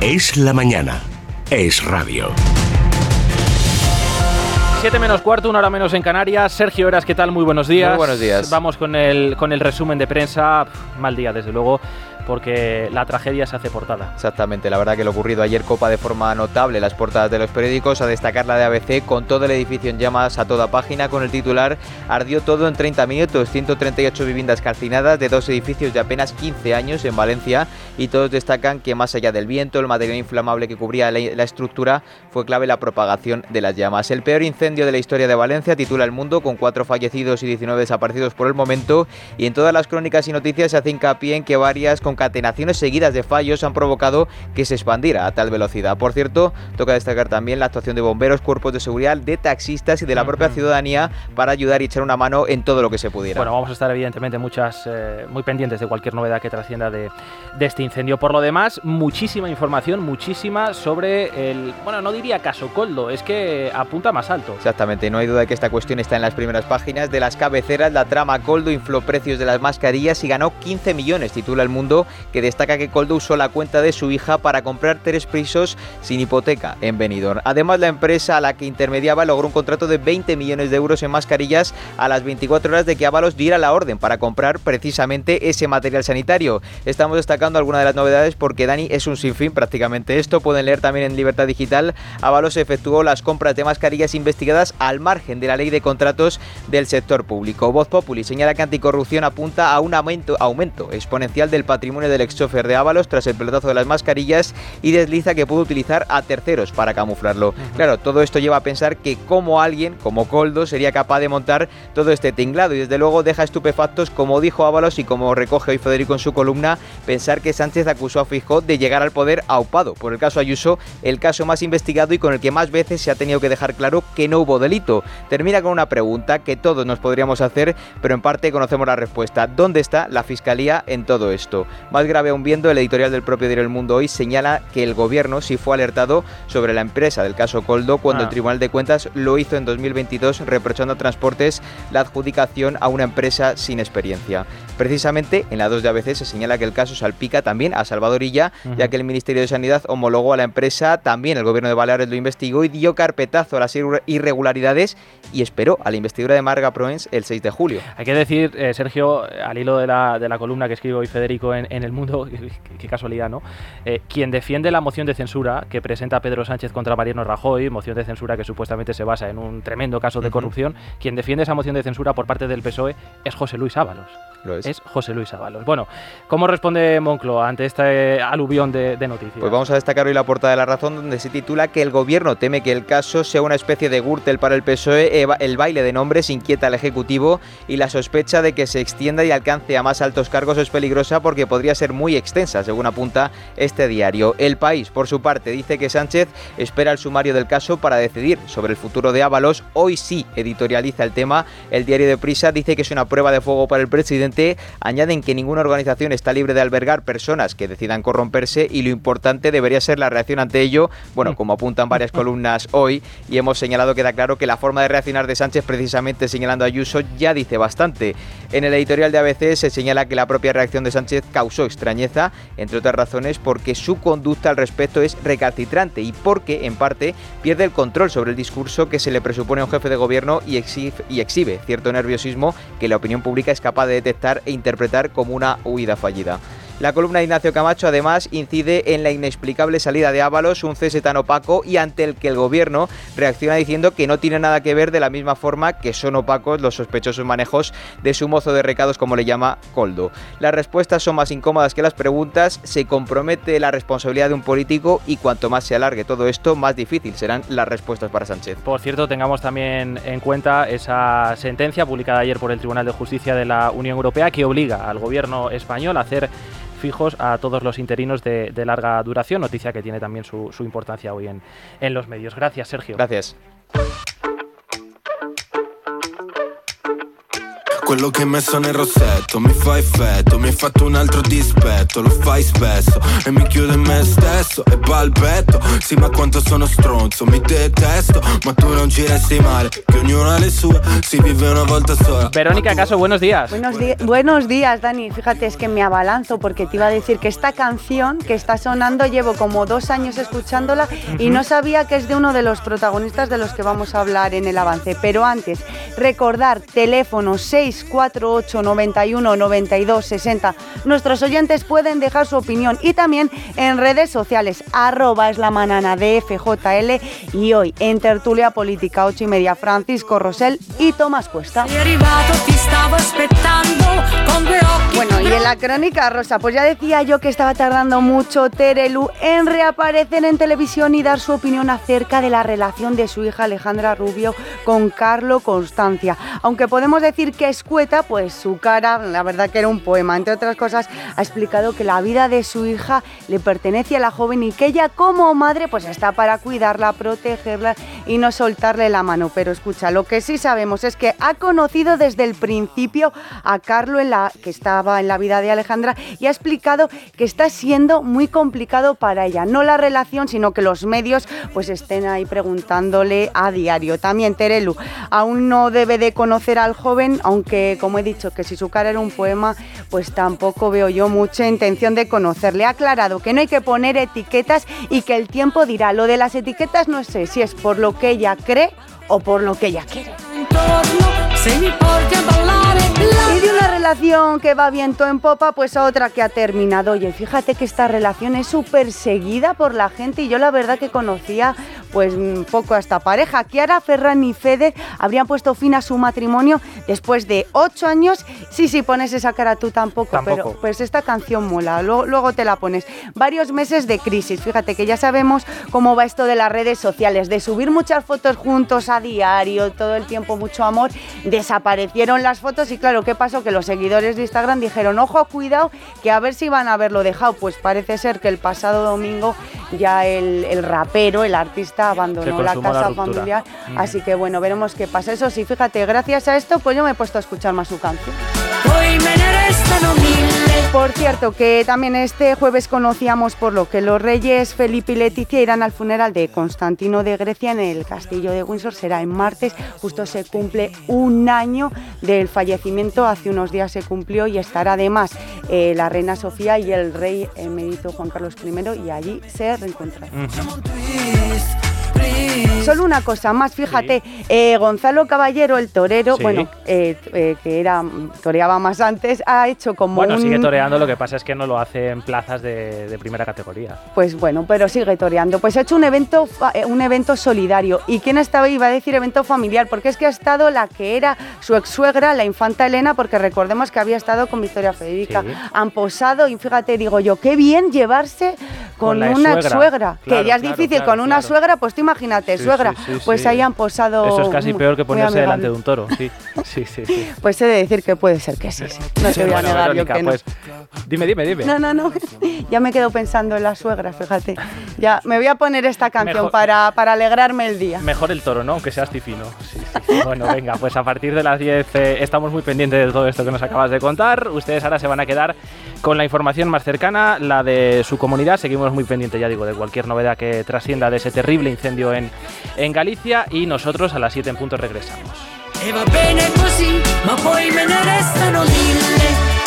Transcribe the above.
Es la mañana. Es radio. 7 menos cuarto, una hora menos en Canarias. Sergio Eras, ¿qué tal? Muy buenos días. Muy buenos días. Vamos con el, con el resumen de prensa. mal día, desde luego porque la tragedia se hace portada. Exactamente, la verdad que lo ocurrido ayer copa de forma notable las portadas de los periódicos, a destacar la de ABC con todo el edificio en llamas a toda página con el titular Ardió todo en 30 minutos, 138 viviendas calcinadas de dos edificios de apenas 15 años en Valencia y todos destacan que más allá del viento, el material inflamable que cubría la, la estructura fue clave la propagación de las llamas. El peor incendio de la historia de Valencia titula El Mundo con cuatro fallecidos y 19 desaparecidos por el momento y en todas las crónicas y noticias se hace hincapié en que varias con concatenaciones seguidas de fallos han provocado que se expandiera a tal velocidad. Por cierto, toca destacar también la actuación de bomberos, cuerpos de seguridad, de taxistas y de la propia ciudadanía para ayudar y echar una mano en todo lo que se pudiera. Bueno, vamos a estar evidentemente muchas, eh, muy pendientes de cualquier novedad que trascienda de, de, este incendio. Por lo demás, muchísima información, muchísima sobre el, bueno, no diría caso Coldo, es que apunta más alto. Exactamente, no hay duda de que esta cuestión está en las primeras páginas de las cabeceras. La trama Coldo infló precios de las mascarillas y ganó 15 millones, titula el mundo que destaca que Coldo usó la cuenta de su hija para comprar tres pisos sin hipoteca en Benidorm. Además, la empresa a la que intermediaba logró un contrato de 20 millones de euros en mascarillas a las 24 horas de que Ábalos diera la orden para comprar precisamente ese material sanitario. Estamos destacando algunas de las novedades porque Dani es un sinfín prácticamente esto. Pueden leer también en Libertad Digital. Ábalos efectuó las compras de mascarillas investigadas al margen de la ley de contratos del sector público. Voz Populi señala que anticorrupción apunta a un aumento, aumento exponencial del patrimonio del ex chofer de Ábalos tras el pelotazo de las mascarillas y desliza que pudo utilizar a terceros para camuflarlo. Claro, todo esto lleva a pensar que como alguien, como Coldo, sería capaz de montar todo este tinglado y desde luego deja estupefactos, como dijo Ábalos y como recoge hoy Federico en su columna, pensar que Sánchez acusó a Fijó de llegar al poder aupado por el caso Ayuso, el caso más investigado y con el que más veces se ha tenido que dejar claro que no hubo delito. Termina con una pregunta que todos nos podríamos hacer, pero en parte conocemos la respuesta. ¿Dónde está la Fiscalía en todo esto? Más grave aún viendo, el editorial del propio diario El Mundo hoy señala que el gobierno sí fue alertado sobre la empresa del caso Coldo cuando el ah. Tribunal de Cuentas lo hizo en 2022 reprochando a Transportes la adjudicación a una empresa sin experiencia. Precisamente en la 2 de ABC se señala que el caso salpica también a Salvadorilla, ya que el Ministerio de Sanidad homologó a la empresa, también el gobierno de Baleares lo investigó y dio carpetazo a las irregularidades y esperó a la investidura de Marga Proens el 6 de julio. Hay que decir, eh, Sergio, al hilo de la, de la columna que escribe hoy Federico en, en el mundo, qué, casualidad, ¿no? Eh, quien defiende la moción de censura que presenta Pedro Sánchez contra Mariano Rajoy, moción de censura que supuestamente se basa en un tremendo caso de corrupción, quien defiende esa moción de censura por parte del PSOE es José Luis Ábalos es. José Luis Ábalos. Bueno, ¿cómo responde Moncloa ante este aluvión de, noticias? Pues vamos a destacar hoy la portada de La Razón, donde se titula que el gobierno teme que el caso sea una especie de Gürtel para el PSOE, el baile de nombres inquieta al Ejecutivo y la sospecha de que se extienda y alcance a más altos cargos es peligrosa porque podría ser muy extensa, según apunta este diario. El País, por su parte, dice que Sánchez espera el sumario del caso para decidir sobre el futuro de Ábalos. Hoy sí editorializa el tema. El diario de Prisa dice que es una prueba de fuego para el presidente añaden que ninguna organización está libre de albergar personas que decidan corromperse y lo importante debería ser la reacción ante ello, bueno, como apuntan varias columnas hoy, y hemos señalado que da claro que la forma de reaccionar de Sánchez precisamente señalando a Ayuso ya dice bastante. En el editorial de ABC se señala que la propia reacción de Sánchez causó extrañeza, entre otras razones porque su conducta al respecto es recalcitrante y porque, en parte, pierde el control sobre el discurso que se le presupone a un jefe de gobierno y y exhibe cierto nerviosismo que la opinión pública es capaz de detectar e interpretar como una huida fallida. La columna de Ignacio Camacho además incide en la inexplicable salida de Ábalos, un cese tan opaco y ante el que el gobierno reacciona diciendo que no tiene nada que ver de la misma forma que son opacos los sospechosos manejos de su mozo de recados como le llama Coldo. Las respuestas son más incómodas que las preguntas, se compromete la responsabilidad de un político y cuanto más se alargue todo esto, más difícil serán las respuestas para Sánchez. Por cierto, tengamos también en cuenta esa sentencia publicada ayer por el Tribunal de Justicia de la Unión Europea que obliga al gobierno español a hacer fijos a todos los interinos de, larga duración, noticia que tiene también su, importancia hoy en, en los medios. Gracias, Sergio. Gracias. quello che hai messo nel rossetto Mi fa effetto, mi hai fatto un altro dispetto Lo fai spesso e mi chiudo in me stesso E balbetto, ma quanto sono stronzo Mi detesto, ma tu non ci resti male Che ognuno ha le sue, si vive una volta sola. Verónica Caso, buenos días. Buenos, di buenos días Dani, fíjate es que me abalanzo Porque te iba a decir que esta canción que está sonando Llevo como dos años escuchándola uh -huh. Y no sabía que es de uno de los protagonistas De los que vamos a hablar en el avance. Pero antes, recordar teléfono 648 91 92 60 Nuestros oyentes pueden dejar su opinión Y también en redes sociales Arroba es la manana de FJL Y hoy en Tertulia Política 8 y media Francisco Rosell y Tomás Cuesta bueno, y en la crónica rosa, pues ya decía yo que estaba tardando mucho Terelu en reaparecer en televisión y dar su opinión acerca de la relación de su hija Alejandra Rubio con Carlo Constancia. Aunque podemos decir que escueta, pues su cara, la verdad que era un poema. Entre otras cosas, ha explicado que la vida de su hija le pertenece a la joven y que ella como madre pues está para cuidarla, protegerla y no soltarle la mano. Pero escucha, lo que sí sabemos es que ha conocido desde el principio a Carlo que estaba en la vida de Alejandra y ha explicado que está siendo muy complicado para ella. No la relación, sino que los medios pues estén ahí preguntándole a diario. También Terelu aún no debe de conocer al joven, aunque como he dicho que si su cara era un poema, pues tampoco veo yo mucha intención de conocerle. Ha aclarado que no hay que poner etiquetas y que el tiempo dirá. Lo de las etiquetas no sé si es por lo que ella cree o por lo que ella quiere. Y de una relación que va viento en popa, pues otra que ha terminado. Oye, fíjate que esta relación es súper seguida por la gente y yo la verdad que conocía pues un poco a esta pareja. Kiara, Ferran y Fede habrían puesto fin a su matrimonio después de ocho años. Sí, sí, pones esa cara tú tampoco, Tampoco. pero pues esta canción mola, luego, luego te la pones. Varios meses de crisis, fíjate que ya sabemos cómo va esto de las redes sociales, de subir muchas fotos juntos a diario, todo el tiempo mucho amor, desaparecieron las fotos y claro, ¿qué pasó? Que los seguidores de Instagram dijeron, ojo, cuidado, que a ver si van a haberlo dejado. Pues parece ser que el pasado domingo ya el, el rapero, el artista, abandonó la casa familiar. Mm. Así que bueno, veremos qué pasa. Eso sí, fíjate, gracias a esto, pues yo me he puesto a escuchar más su canción. Por cierto, que también este jueves conocíamos por lo que los reyes Felipe y Leticia irán al funeral de Constantino de Grecia en el castillo de Windsor. Será en martes, justo se cumple un año del fallecimiento. Hace unos días se cumplió y estará además eh, la reina Sofía y el rey emérito Juan Carlos I y allí se reencontrarán. Solo una cosa más, fíjate, eh, Gonzalo Caballero, el torero, Sí. bueno, eh, eh, que era toreaba más antes, ha hecho como Bueno, un... sigue toreando, lo que pasa es que no lo hace en plazas de, de primera categoría. Pues bueno, pero sigue toreando. Pues ha hecho un evento, un evento solidario. ¿Y quién estaba? Iba a decir evento familiar, porque es que ha estado la que era su ex suegra, la infanta Elena, porque recordemos que había estado con Victoria Federica. Sí. Han posado y fíjate, digo yo, qué bien llevarse con, una suegra. suegra. Claro, que ya es claro, difícil claro, con una suegra, pues tú imagínate, Sí, suegra. sí, sí, pues ahí han posado. Eso es casi peor que ponerse delante de un toro, sí. Sí, sí, sí. Pues he de decir que puede ser que sí. sí. No te voy a Bueno, negar yo Verónica, que no. pues dime, dime, dime. No, no, no. Ya me quedo pensando en la suegra, fíjate. Ya me voy a poner esta canción Mejor- para, para alegrarme el día. Mejor el toro, ¿no? Aunque seas tifino. Sí, sí. Bueno, venga, pues a partir de las 10 eh, estamos muy pendientes de todo esto que nos acabas de contar. Ustedes ahora se van a quedar con la información más cercana, la de su comunidad. Seguimos muy pendientes, ya digo, de cualquier novedad que trascienda de ese terrible incendio en, en Galicia. Y nosotros a las 7 en punto regresamos. E va bene così, ma poi me ne restano mille